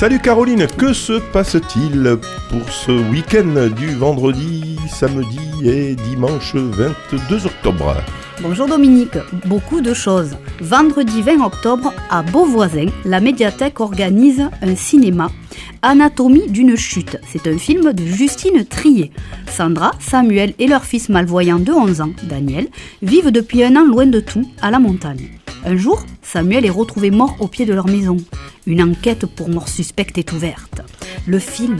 Salut Caroline, que se passe-t-il pour ce week-end du vendredi, samedi et dimanche 22 octobre? Bonjour Dominique, beaucoup de choses. Vendredi 20 octobre, à Beauvoisin, la médiathèque organise un cinéma Anatomie d'une chute. C'est un film de Justine Trier. Sandra, Samuel et leur fils malvoyant de 11 ans, Daniel, vivent depuis un an loin de tout, à la montagne. Un jour, Samuel est retrouvé mort au pied de leur maison. Une enquête pour mort suspecte est ouverte. Le film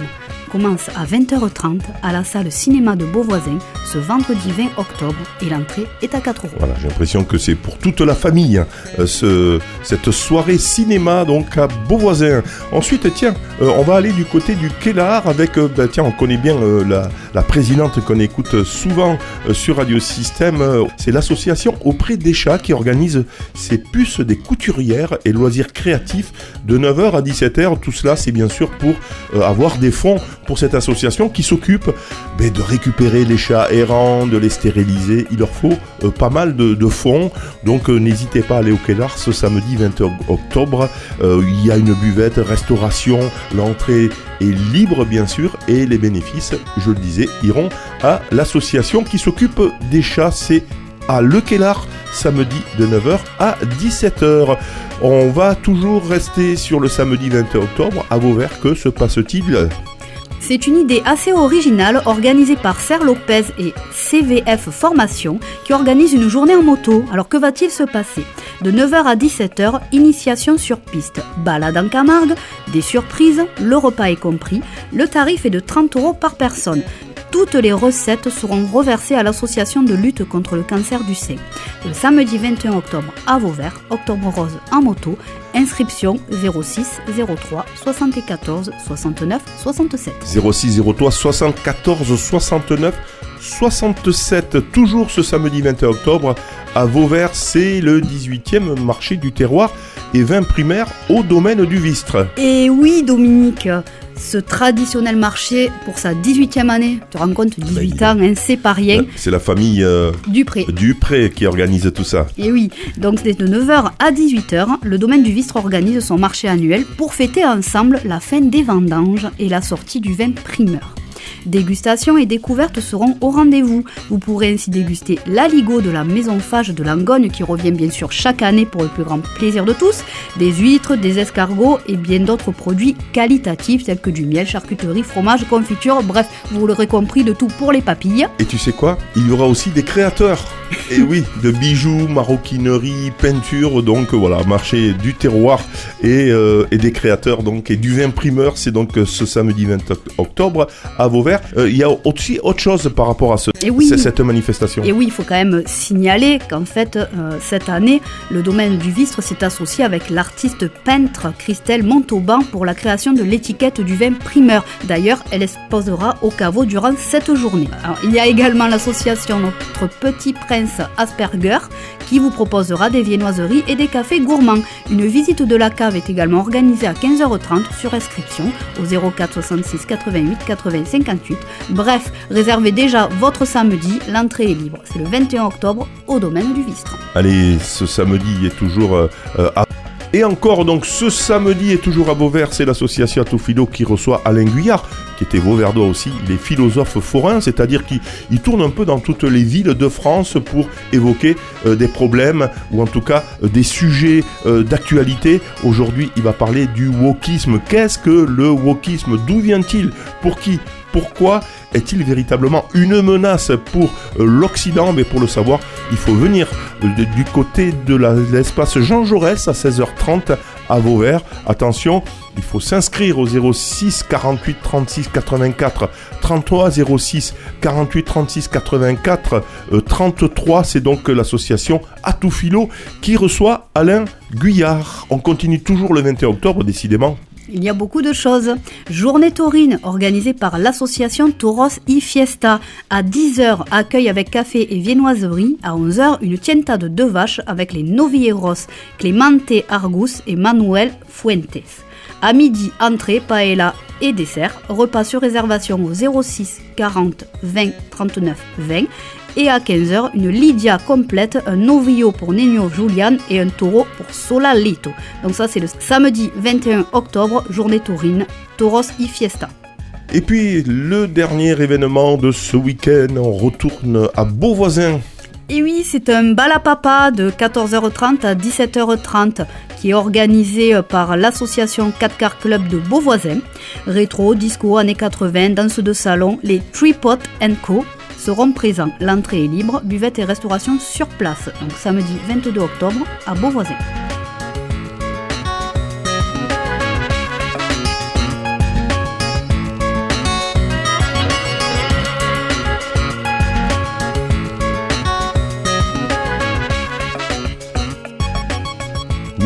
commence à 20h30 à la salle cinéma de Beauvoisin ce vendredi 20 octobre et l'entrée est à 4 euros. Voilà, j'ai l'impression que c'est pour toute la famille hein, euh, ce, cette soirée cinéma donc à Beauvoisin. Ensuite, tiens, euh, on va aller du côté du Kellar avec, euh, bah, tiens, on connaît bien la, la, présidente qu'on écoute souvent sur Radio Système. c'est l'association auprès des chats qui organise ces puces des couturières et loisirs créatifs de 9h à 17h. Tout cela, c'est bien sûr pour avoir des fonds cette association qui s'occupe ben, de récupérer les chats errants, de les stériliser. Il leur faut euh, pas mal de, fonds, donc euh, n'hésitez pas à aller au Kellar ce samedi 20 octobre. Euh, il y a une buvette, restauration, l'entrée est libre bien sûr et les bénéfices, je le disais, iront à l'association qui s'occupe des chats. C'est à Le Kellar samedi de 9h à 17h. On va toujours rester sur le samedi 20 octobre à Vauvert. Que se passe-t-il? C'est une idée assez originale organisée par Serre Lopez et CVF Formation qui organise une journée en moto. Alors que va-t-il se passer? De 9h à 17h, initiation sur piste, balade en Camargue, des surprises, le repas est compris. Le tarif est de 30 euros par personne. Toutes les recettes seront reversées à l'association de lutte contre le cancer du sein. Le samedi 21 octobre à Vauvert, Octobre Rose en moto, inscription 06 03 74 69 67. 06 03 74 69 67, toujours ce samedi 21 octobre à Vauvert, c'est le 18e marché du terroir et vin primaire au domaine du Vistre. Et oui Dominique, ce traditionnel marché pour sa 18e année. Tu te rends compte, 18 ben, ans, hein, c'est pas rien. C'est la famille euh, Dupré. Dupré qui organise tout ça. Et oui, donc c'est de 9h à 18h, le domaine du Vistre organise son marché annuel pour fêter ensemble la fin des vendanges et la sortie du vin primeur. Dégustation et découvertes seront au rendez-vous. Vous pourrez ainsi déguster l'aligot de la maison Fage de Langogne qui revient bien sûr chaque année pour le plus grand plaisir de tous, des huîtres, des escargots et bien d'autres produits qualitatifs tels que du miel, charcuterie, fromage, confiture, bref, vous l'aurez compris, de tout pour les papilles. Et tu sais quoi? Il y aura aussi des créateurs. Et oui, de bijoux, maroquinerie, peinture, donc voilà, marché du terroir et, euh, et des créateurs donc et du vin primeur, c'est donc ce samedi 20 octobre à Vauvert euh, il y a aussi autre chose par rapport à ce, cette manifestation. Et oui, il faut quand même signaler qu'en fait, euh, cette année, le domaine du Vistre s'est associé avec l'artiste peintre Christelle Montauban pour la création de l'étiquette du vin primeur. D'ailleurs, elle exposera au caveau durant cette journée. il y a également l'association Notre Petit Prince Asperger qui vous proposera des viennoiseries et des cafés gourmands. Une visite de la cave est également organisée à 15h30 sur inscription au 04 66 88 80 50 Bref, réservez déjà votre samedi, l'entrée est libre. C'est le 21 octobre au domaine du Vistre. Allez, ce samedi est toujours euh, euh, à... Et encore, donc, ce samedi est toujours à Beauvert, c'est l'association Atophilo qui reçoit Alain Guyard, qui était Vauverdois aussi. Il est philosophe forain, c'est-à-dire qu'il tourne un peu dans toutes les villes de France pour évoquer euh, des problèmes ou en tout cas des sujets d'actualité. Aujourd'hui, il va parler du wokisme. Qu'est-ce que le wokisme? D'où vient-il? Pour qui pourquoi est-il véritablement une menace pour euh, l'Occident? Mais pour le savoir, il faut venir euh, du côté de l'espace Jean Jaurès à 16h30 à Vauvert. Attention, il faut s'inscrire au 06 48 36 84 33 06 48 36 84 33. C'est donc l'association Atoufilo qui reçoit Alain Guyard. On continue toujours le 21 octobre, décidément. Il y a beaucoup de choses. Journée taurine organisée par l'association Toros y Fiesta. À 10h, accueil avec café et viennoiserie. À 11h, une tienta de deux vaches avec les Novieros, Clemente Argus et Manuel Fuentes. À midi, entrée, paella et dessert. Repas sur réservation au 06 40 20 39 20. Et à 15h, une Lydia complète, un novio pour Nino Julian et un taureau pour Solalito. Donc ça c'est le samedi 21 octobre, journée taurine, Toros y Fiesta. Et puis le dernier événement de ce week-end, on retourne à Beauvoisin. Et oui, c'est un bal à papa de 14h30 à 17h30 qui est organisé par l'association 4 Car Club de Beauvoisin. Rétro, disco, années 80, danse de salon, les Tripot Co seront présents. L'entrée est libre, buvette et restauration sur place. Donc samedi 22 octobre à Beauvoisin.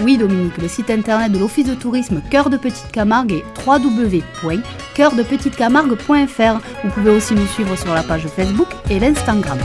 oui Dominique, le site internet de l'Office de tourisme Cœur de Petite Camargue est www.coeurdepetitecamargue.fr. Vous pouvez aussi nous suivre sur la page Facebook et l'Instagram.